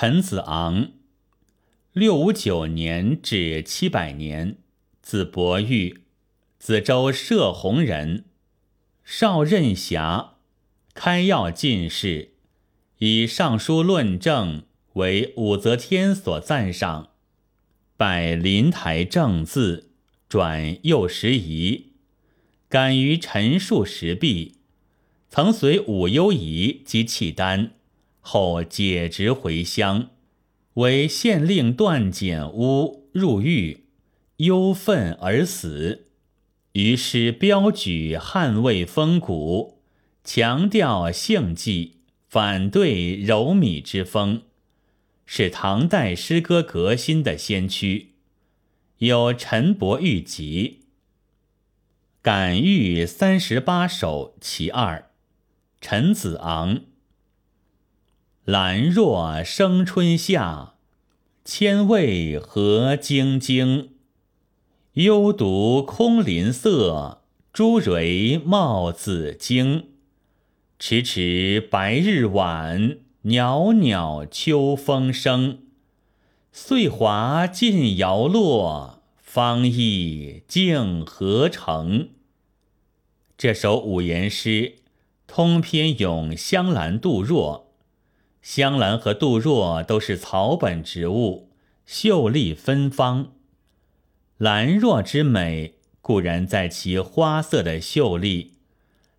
陈子昂，六五九年至七百年，字伯玉，子州射洪人，少任侠，开药进士，以尚书论政为武则天所赞赏，拜临台正字，转右拾遗，敢于陈述时弊，曾随武攸宜及契丹。后解职回乡，为县令段简屋入狱，忧愤而死。于是标举捍卫风骨，强调性纪，反对柔靡之风，是唐代诗歌革新的先驱。有《陈伯玉集》，感遇三十八首其二，陈子昂。兰若生春夏，千味何晶晶。幽独空林色，朱蕤冒紫荆。迟迟白日晚，袅袅秋风生。岁华尽摇落，芳意竟何成？这首五言诗，通篇咏香兰杜若。香兰和杜若都是草本植物，秀丽芬芳。兰若之美固然在其花色的秀丽，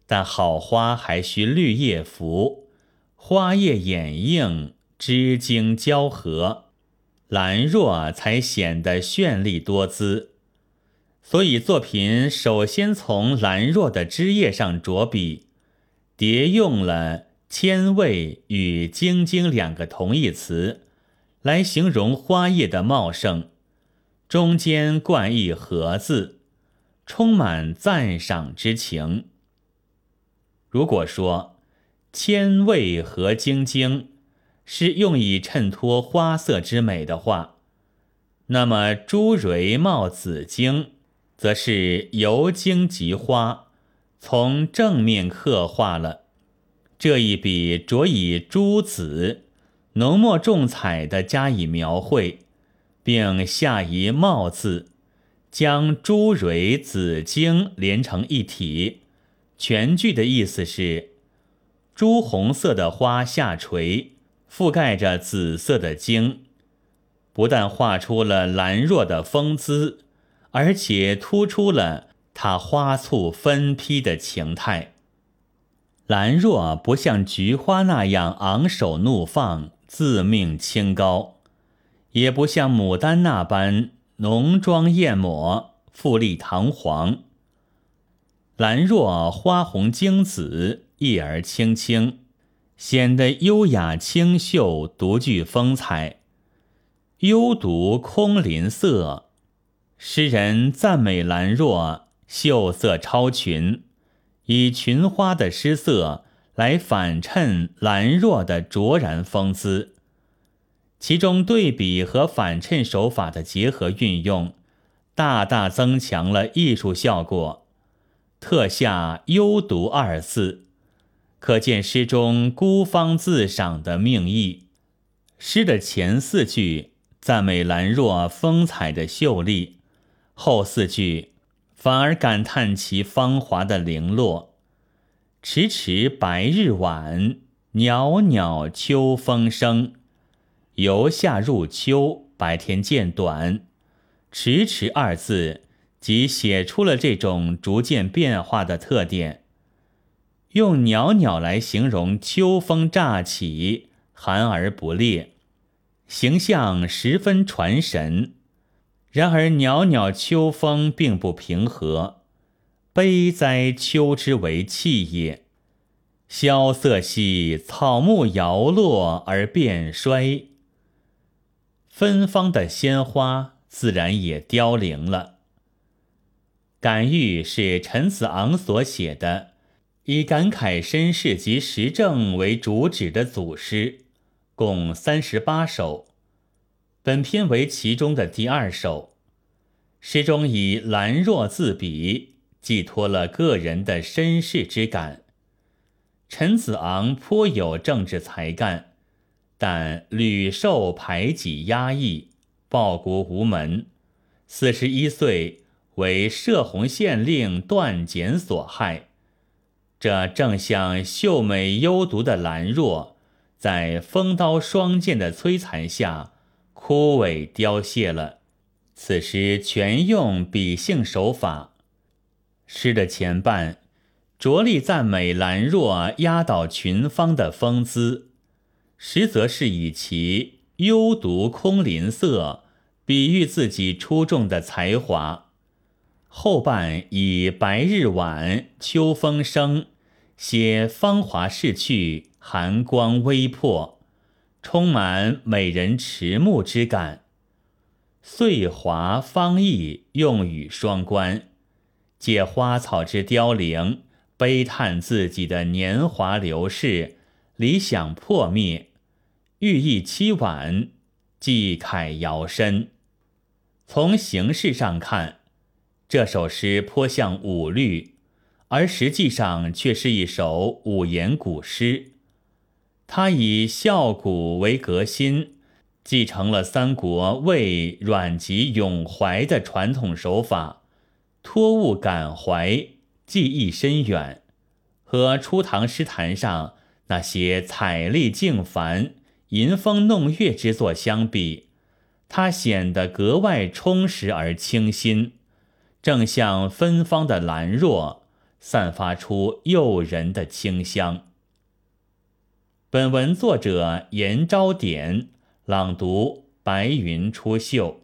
但好花还需绿叶扶，花叶掩映，枝茎交合，兰若才显得绚丽多姿。所以作品首先从兰若的枝叶上着笔，叠用了。千味与晶晶两个同义词，来形容花叶的茂盛，中间冠一和字，充满赞赏之情。如果说千味和晶晶是用以衬托花色之美的话，那么朱蕤冒紫荆，则是由荆及花，从正面刻画了。这一笔着以朱紫浓墨重彩的加以描绘，并下一茂字，将朱蕊、紫荆连成一体。全句的意思是：朱红色的花下垂，覆盖着紫色的荆，不但画出了兰若的风姿，而且突出了它花簇分披的情态。兰若不像菊花那样昂首怒放、自命清高，也不像牡丹那般浓妆艳抹、富丽堂皇。兰若花红晶紫，叶儿青青，显得优雅清秀，独具风采。幽独空林色，诗人赞美兰若秀色超群。以群花的诗色来反衬兰若的卓然风姿，其中对比和反衬手法的结合运用，大大增强了艺术效果。特下“幽独”二字，可见诗中孤芳自赏的命意。诗的前四句赞美兰若风采的秀丽，后四句。反而感叹其芳华的零落。迟迟白日晚，袅袅秋风生。由夏入秋，白天渐短。迟迟二字即写出了这种逐渐变化的特点。用袅袅来形容秋风乍起，寒而不烈，形象十分传神。然而，袅袅秋风并不平和，悲哉秋之为气也。萧瑟兮，草木摇落而变衰，芬芳的鲜花自然也凋零了。感遇是陈子昂所写的，以感慨身世及时政为主旨的组诗，共三十八首。本篇为其中的第二首，诗中以兰若自比，寄托了个人的身世之感。陈子昂颇有政治才干，但屡受排挤压抑，报国无门。四十一岁，为射洪县令段简所害。这正像秀美幽独的兰若，在锋刀霜剑的摧残下枯萎凋谢了。此诗全用比兴手法。诗的前半着力赞美兰若压倒群芳的风姿。实则是以其幽独空林色，比喻自己出众的才华。后半以白日晚，秋风生，写芳华逝去，寒光微破，充满美人迟暮之感。岁华芳意，用语双关，借花草之凋零，悲叹自己的年华流逝，理想破灭。寓意凄婉，寄慨遥深。从形式上看，这首诗颇像五律，而实际上却是一首五言古诗。他以孝古为革新，继承了三国魏阮籍咏怀的传统手法，托物感怀，记忆深远，和初唐诗坛上那些彩丽静繁。吟风弄月之作相比，它显得格外充实而清新，正像芬芳的兰若，散发出诱人的清香。本文作者严昭典朗读：白云出岫。